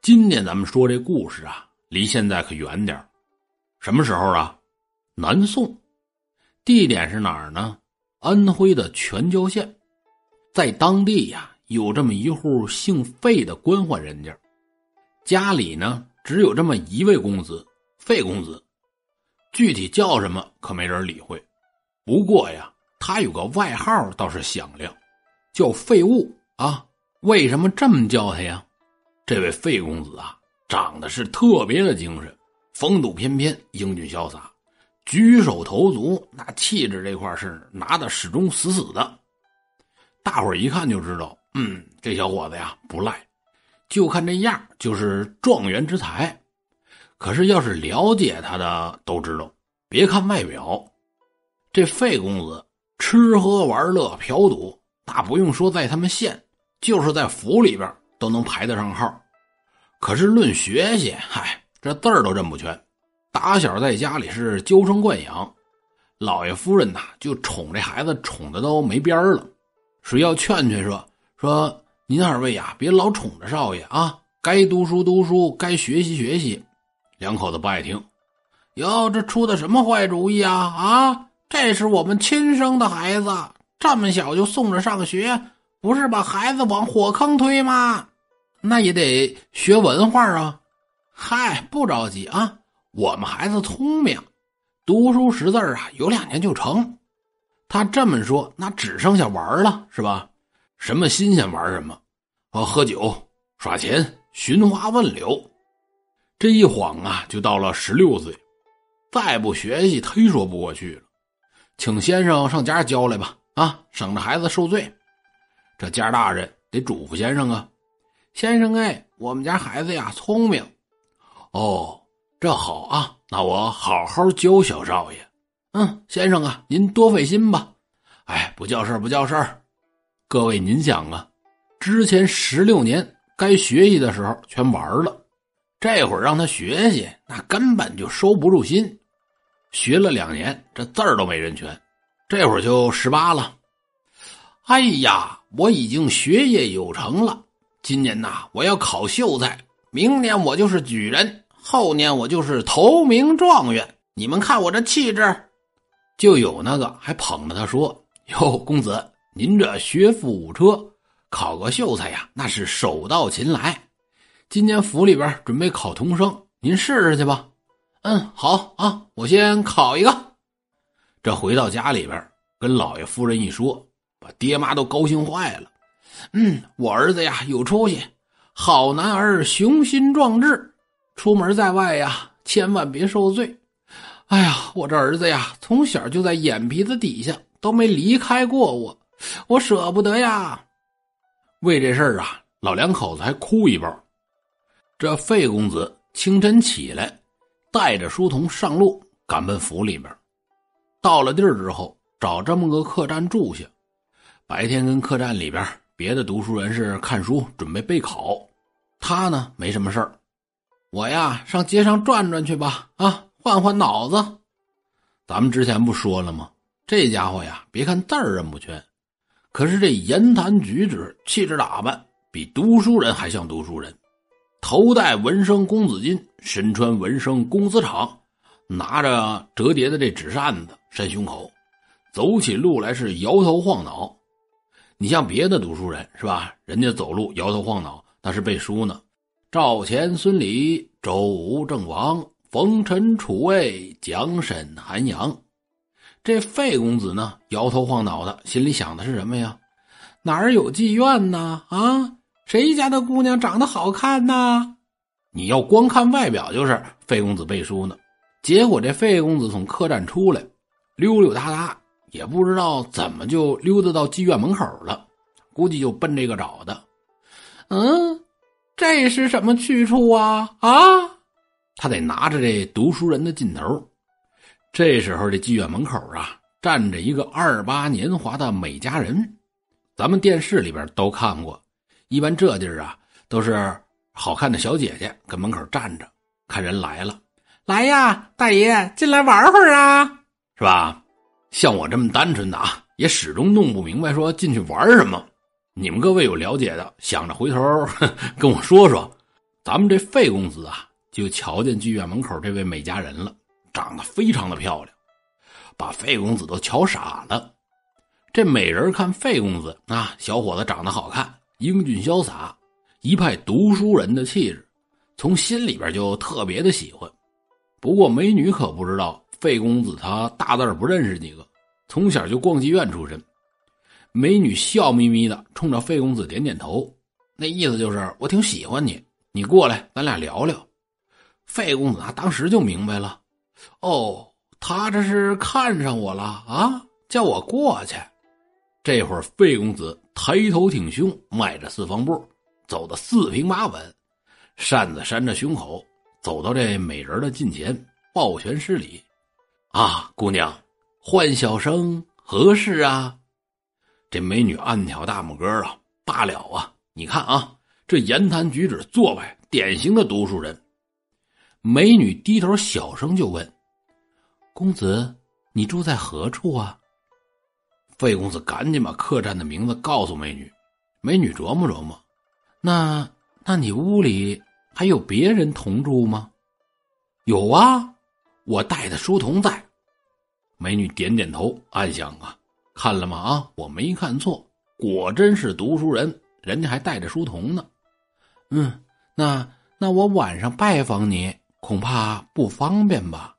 今天咱们说这故事啊，离现在可远点什么时候啊？南宋，地点是哪儿呢？安徽的全椒县，在当地呀，有这么一户姓费的官宦人家，家里呢只有这么一位公子，费公子，具体叫什么可没人理会。不过呀，他有个外号倒是响亮，叫费物啊。为什么这么叫他呀？这位费公子啊，长得是特别的精神，风度翩翩，英俊潇洒，举手投足那气质这块是拿的始终死死的。大伙一看就知道，嗯，这小伙子呀不赖，就看这样就是状元之才。可是要是了解他的都知道，别看外表，这费公子吃喝玩乐嫖赌，那不用说在他们县。就是在府里边都能排得上号，可是论学习，嗨，这字儿都认不全。打小在家里是娇生惯养，老爷夫人呐就宠这孩子，宠的都没边了。谁要劝劝说说您二位呀，别老宠着少爷啊，该读书读书，该学习学习。两口子不爱听，哟，这出的什么坏主意啊？啊，这是我们亲生的孩子，这么小就送着上学。不是把孩子往火坑推吗？那也得学文化啊！嗨，不着急啊，我们孩子聪明，读书识字啊，有两年就成。他这么说，那只剩下玩了，是吧？什么新鲜玩什么，哦，喝酒、耍钱、寻花问柳，这一晃啊，就到了十六岁。再不学习，忒说不过去了。请先生上家教来吧，啊，省着孩子受罪。这家大人得嘱咐先生啊，先生哎，我们家孩子呀聪明，哦，这好啊，那我好好教小少爷。嗯，先生啊，您多费心吧。哎，不叫事儿，不叫事儿。各位您想啊，之前十六年该学习的时候全玩了，这会儿让他学习，那根本就收不住心。学了两年，这字儿都没认全，这会儿就十八了。哎呀，我已经学业有成了。今年呐，我要考秀才；明年我就是举人，后年我就是头名状元。你们看我这气质，就有那个还捧着他说：“哟，公子，您这学富五车，考个秀才呀，那是手到擒来。今年府里边准备考童生，您试试去吧。”嗯，好啊，我先考一个。这回到家里边，跟老爷夫人一说。把爹妈都高兴坏了，嗯，我儿子呀有出息，好男儿雄心壮志，出门在外呀千万别受罪。哎呀，我这儿子呀从小就在眼皮子底下都没离开过我，我舍不得呀。为这事儿啊，老两口子还哭一包。这费公子清晨起来，带着书童上路，赶奔府里边。到了地儿之后，找这么个客栈住下。白天跟客栈里边别的读书人是看书准备备考，他呢没什么事儿，我呀上街上转转去吧，啊换换脑子。咱们之前不说了吗？这家伙呀，别看字儿认不全，可是这言谈举止、气质打扮比读书人还像读书人。头戴文生公子巾，身穿文生公子氅，拿着折叠的这纸扇子扇胸口，走起路来是摇头晃脑。你像别的读书人是吧？人家走路摇头晃脑，那是背书呢。赵钱孙李周吴郑王，冯陈楚卫蒋沈韩杨。这费公子呢，摇头晃脑的，心里想的是什么呀？哪儿有妓院呢？啊，谁家的姑娘长得好看呢？你要光看外表，就是费公子背书呢。结果这费公子从客栈出来，溜溜达达。也不知道怎么就溜达到妓院门口了，估计就奔这个找的。嗯，这是什么去处啊？啊，他得拿着这读书人的劲头。这时候这妓院门口啊，站着一个二八年华的美佳人，咱们电视里边都看过。一般这地儿啊，都是好看的小姐姐跟门口站着，看人来了，来呀，大爷进来玩会儿啊，是吧？像我这么单纯的啊，也始终弄不明白，说进去玩什么？你们各位有了解的，想着回头跟我说说。咱们这费公子啊，就瞧见剧院门口这位美佳人了，长得非常的漂亮，把费公子都瞧傻了。这美人看费公子啊，小伙子长得好看，英俊潇洒，一派读书人的气质，从心里边就特别的喜欢。不过美女可不知道，费公子他大字不认识几个，从小就逛妓院出身。美女笑眯眯的冲着费公子点点头，那意思就是我挺喜欢你，你过来，咱俩聊聊。费公子啊，当时就明白了，哦，他这是看上我了啊，叫我过去。这会儿，费公子抬头挺胸，迈着四方步，走得四平八稳，扇子扇着胸口，走到这美人的近前，抱拳施礼：“啊，姑娘，唤小生何事啊？”这美女暗挑大拇哥啊，罢了啊！你看啊，这言谈举止作为，典型的读书人。美女低头小声就问：“公子，你住在何处啊？”费公子赶紧把客栈的名字告诉美女，美女琢磨琢磨，那那你屋里还有别人同住吗？有啊，我带的书童在。美女点点头，暗想啊，看了吗？啊，我没看错，果真是读书人，人家还带着书童呢。嗯，那那我晚上拜访你，恐怕不方便吧？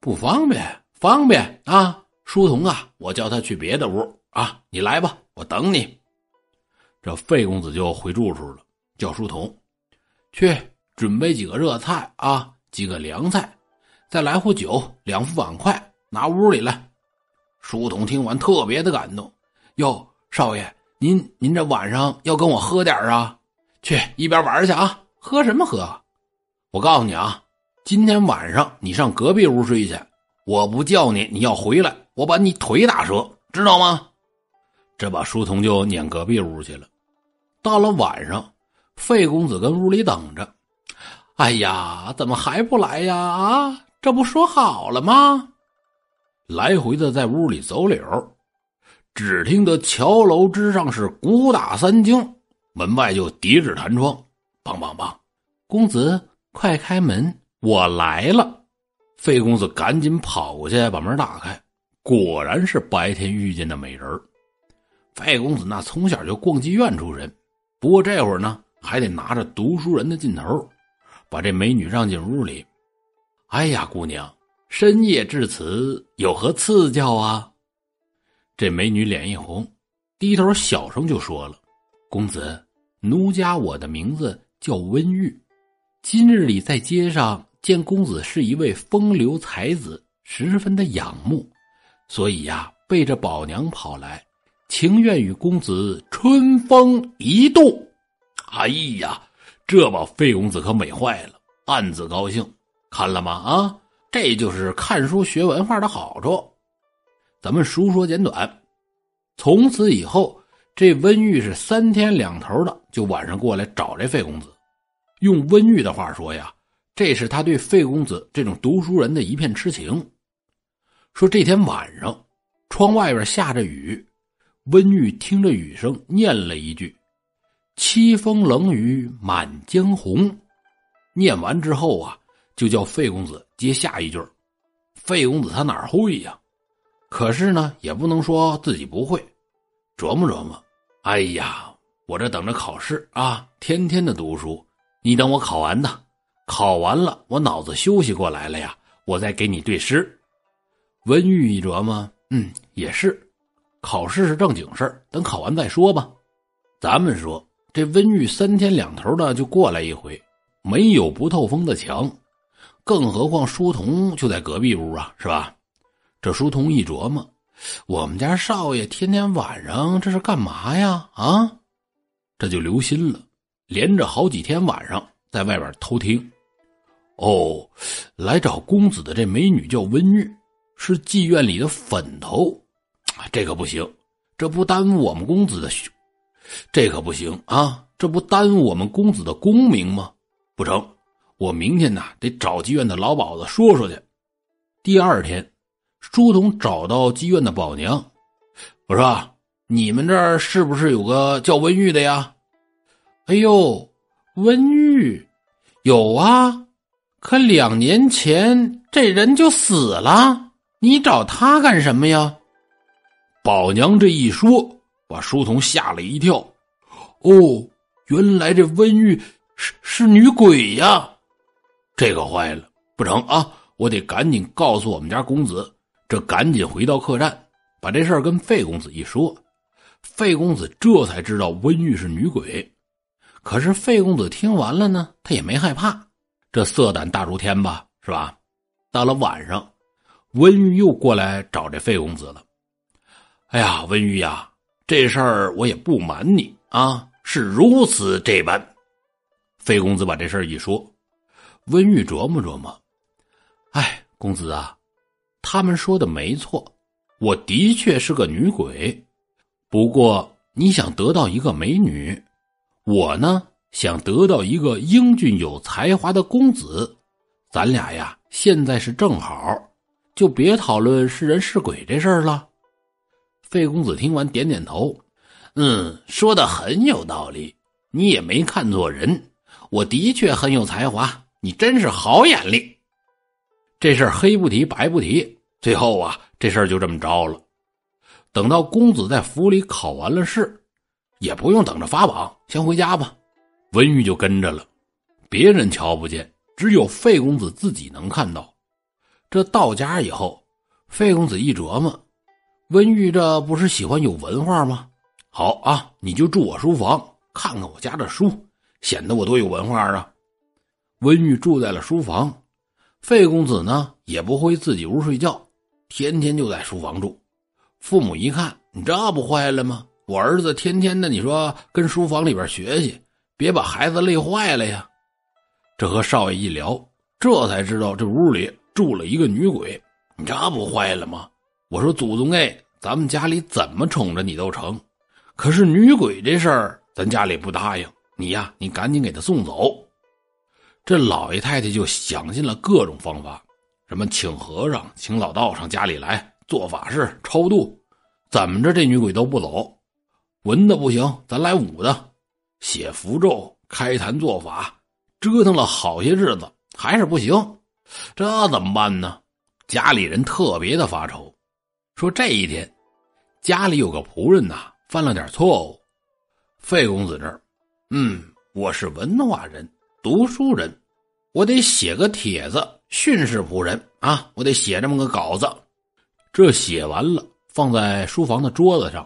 不方便，方便啊。书童啊，我叫他去别的屋啊，你来吧，我等你。这费公子就回住处了，叫书童去准备几个热菜啊，几个凉菜，再来壶酒，两副碗筷，拿屋里来。书童听完特别的感动，哟，少爷，您您这晚上要跟我喝点啊？去一边玩去啊，喝什么喝？我告诉你啊，今天晚上你上隔壁屋睡去，我不叫你，你要回来。我把你腿打折，知道吗？这把书童就撵隔壁屋去了。到了晚上，费公子跟屋里等着。哎呀，怎么还不来呀？啊，这不说好了吗？来回的在屋里走柳，只听得桥楼之上是鼓打三更，门外就叠纸弹窗，梆梆梆。公子，快开门，我来了。费公子赶紧跑过去把门打开。果然是白天遇见的美人费公子那从小就逛妓院出身，不过这会儿呢，还得拿着读书人的劲头，把这美女让进屋里。哎呀，姑娘，深夜至此，有何赐教啊？这美女脸一红，低头小声就说了：“公子，奴家我的名字叫温玉，今日里在街上见公子是一位风流才子，十分的仰慕。”所以呀，背着宝娘跑来，情愿与公子春风一度。哎呀，这把费公子可美坏了，暗自高兴。看了吗？啊，这就是看书学文化的好处。咱们书说简短，从此以后，这温玉是三天两头的就晚上过来找这费公子。用温玉的话说呀，这是他对费公子这种读书人的一片痴情。说这天晚上，窗外边下着雨，温玉听着雨声，念了一句：“凄风冷雨满江红。”念完之后啊，就叫费公子接下一句。费公子他哪会呀？可是呢，也不能说自己不会，琢磨琢磨。哎呀，我这等着考试啊，天天的读书。你等我考完呢，考完了我脑子休息过来了呀，我再给你对诗。温玉一琢磨，嗯，也是，考试是正经事，等考完再说吧。咱们说，这温玉三天两头的就过来一回，没有不透风的墙，更何况书童就在隔壁屋啊，是吧？这书童一琢磨，我们家少爷天天晚上这是干嘛呀？啊，这就留心了，连着好几天晚上在外边偷听。哦，来找公子的这美女叫温玉。是妓院里的粉头，这可不行，这不耽误我们公子的，这可不行啊！这不耽误我们公子的功名吗？不成，我明天呢得找妓院的老鸨子说说去。第二天，书童找到妓院的宝娘，我说：“你们这儿是不是有个叫温玉的呀？”哎呦，温玉，有啊，可两年前这人就死了，你找他干什么呀？宝娘这一说，把书童吓了一跳。哦，原来这温玉是是女鬼呀！这可坏了，不成啊！我得赶紧告诉我们家公子，这赶紧回到客栈，把这事儿跟费公子一说。费公子这才知道温玉是女鬼。可是费公子听完了呢，他也没害怕，这色胆大如天吧，是吧？到了晚上，温玉又过来找这费公子了。哎呀，温玉呀，这事儿我也不瞒你啊，是如此这般。费公子把这事儿一说，温玉琢磨琢磨，哎，公子啊，他们说的没错，我的确是个女鬼。不过你想得到一个美女，我呢想得到一个英俊有才华的公子，咱俩呀现在是正好，就别讨论是人是鬼这事儿了。费公子听完点点头，嗯，说的很有道理，你也没看错人，我的确很有才华，你真是好眼力。这事儿黑不提白不提，最后啊，这事儿就这么着了。等到公子在府里考完了试，也不用等着发榜，先回家吧。文玉就跟着了，别人瞧不见，只有费公子自己能看到。这到家以后，费公子一琢磨，文玉这不是喜欢有文化吗？好啊，你就住我书房，看看我家的书，显得我多有文化啊。文玉住在了书房，费公子呢也不回自己屋睡觉，天天就在书房住。父母一看，你这不坏了吗？我儿子天天的，你说跟书房里边学习，别把孩子累坏了呀。这和少爷一聊，这才知道这屋里住了一个女鬼。你这不坏了吗？我说祖宗哎，咱们家里怎么宠着你都成，可是女鬼这事儿，咱家里不答应。你呀，你赶紧给他送走。这老爷太太就想尽了各种方法，什么请和尚、请老道上家里来。做法事、超度，怎么着这女鬼都不走。文的不行，咱来武的，写符咒、开坛做法，折腾了好些日子，还是不行。这怎么办呢？家里人特别的发愁，说这一天家里有个仆人呐，犯了点错误。费公子这儿，嗯，我是文化人、读书人，我得写个帖子训示仆人啊，我得写这么个稿子。这写完了，放在书房的桌子上，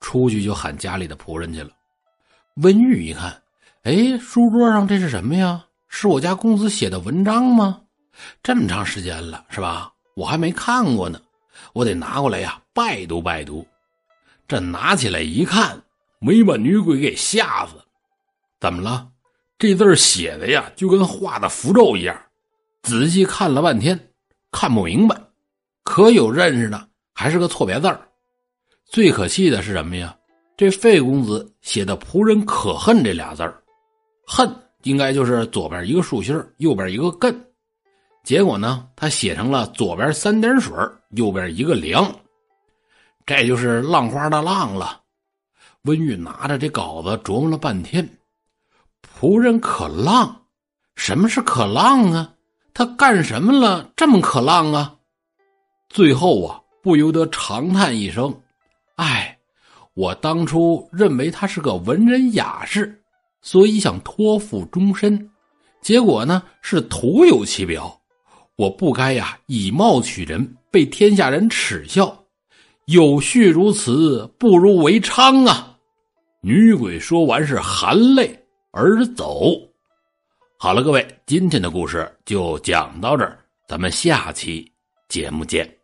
出去就喊家里的仆人去了。温玉一看，哎，书桌上这是什么呀？是我家公子写的文章吗？这么长时间了，是吧？我还没看过呢，我得拿过来呀，拜读拜读。这拿起来一看，没把女鬼给吓死。怎么了？这字写的呀，就跟画的符咒一样。仔细看了半天，看不明白。可有认识的，还是个错别字儿。最可气的是什么呀？这费公子写的“仆人可恨”这俩字儿，“恨”应该就是左边一个竖心右边一个艮。结果呢，他写成了左边三点水右边一个梁，这就是浪花的“浪”了。温玉拿着这稿子琢磨了半天，“仆人可浪”，什么是可浪啊？他干什么了？这么可浪啊？最后啊，不由得长叹一声：“唉，我当初认为他是个文人雅士，所以想托付终身，结果呢是徒有其表。我不该呀以貌取人，被天下人耻笑。有序如此，不如为娼啊！”女鬼说完是含泪而走。好了，各位，今天的故事就讲到这儿，咱们下期节目见。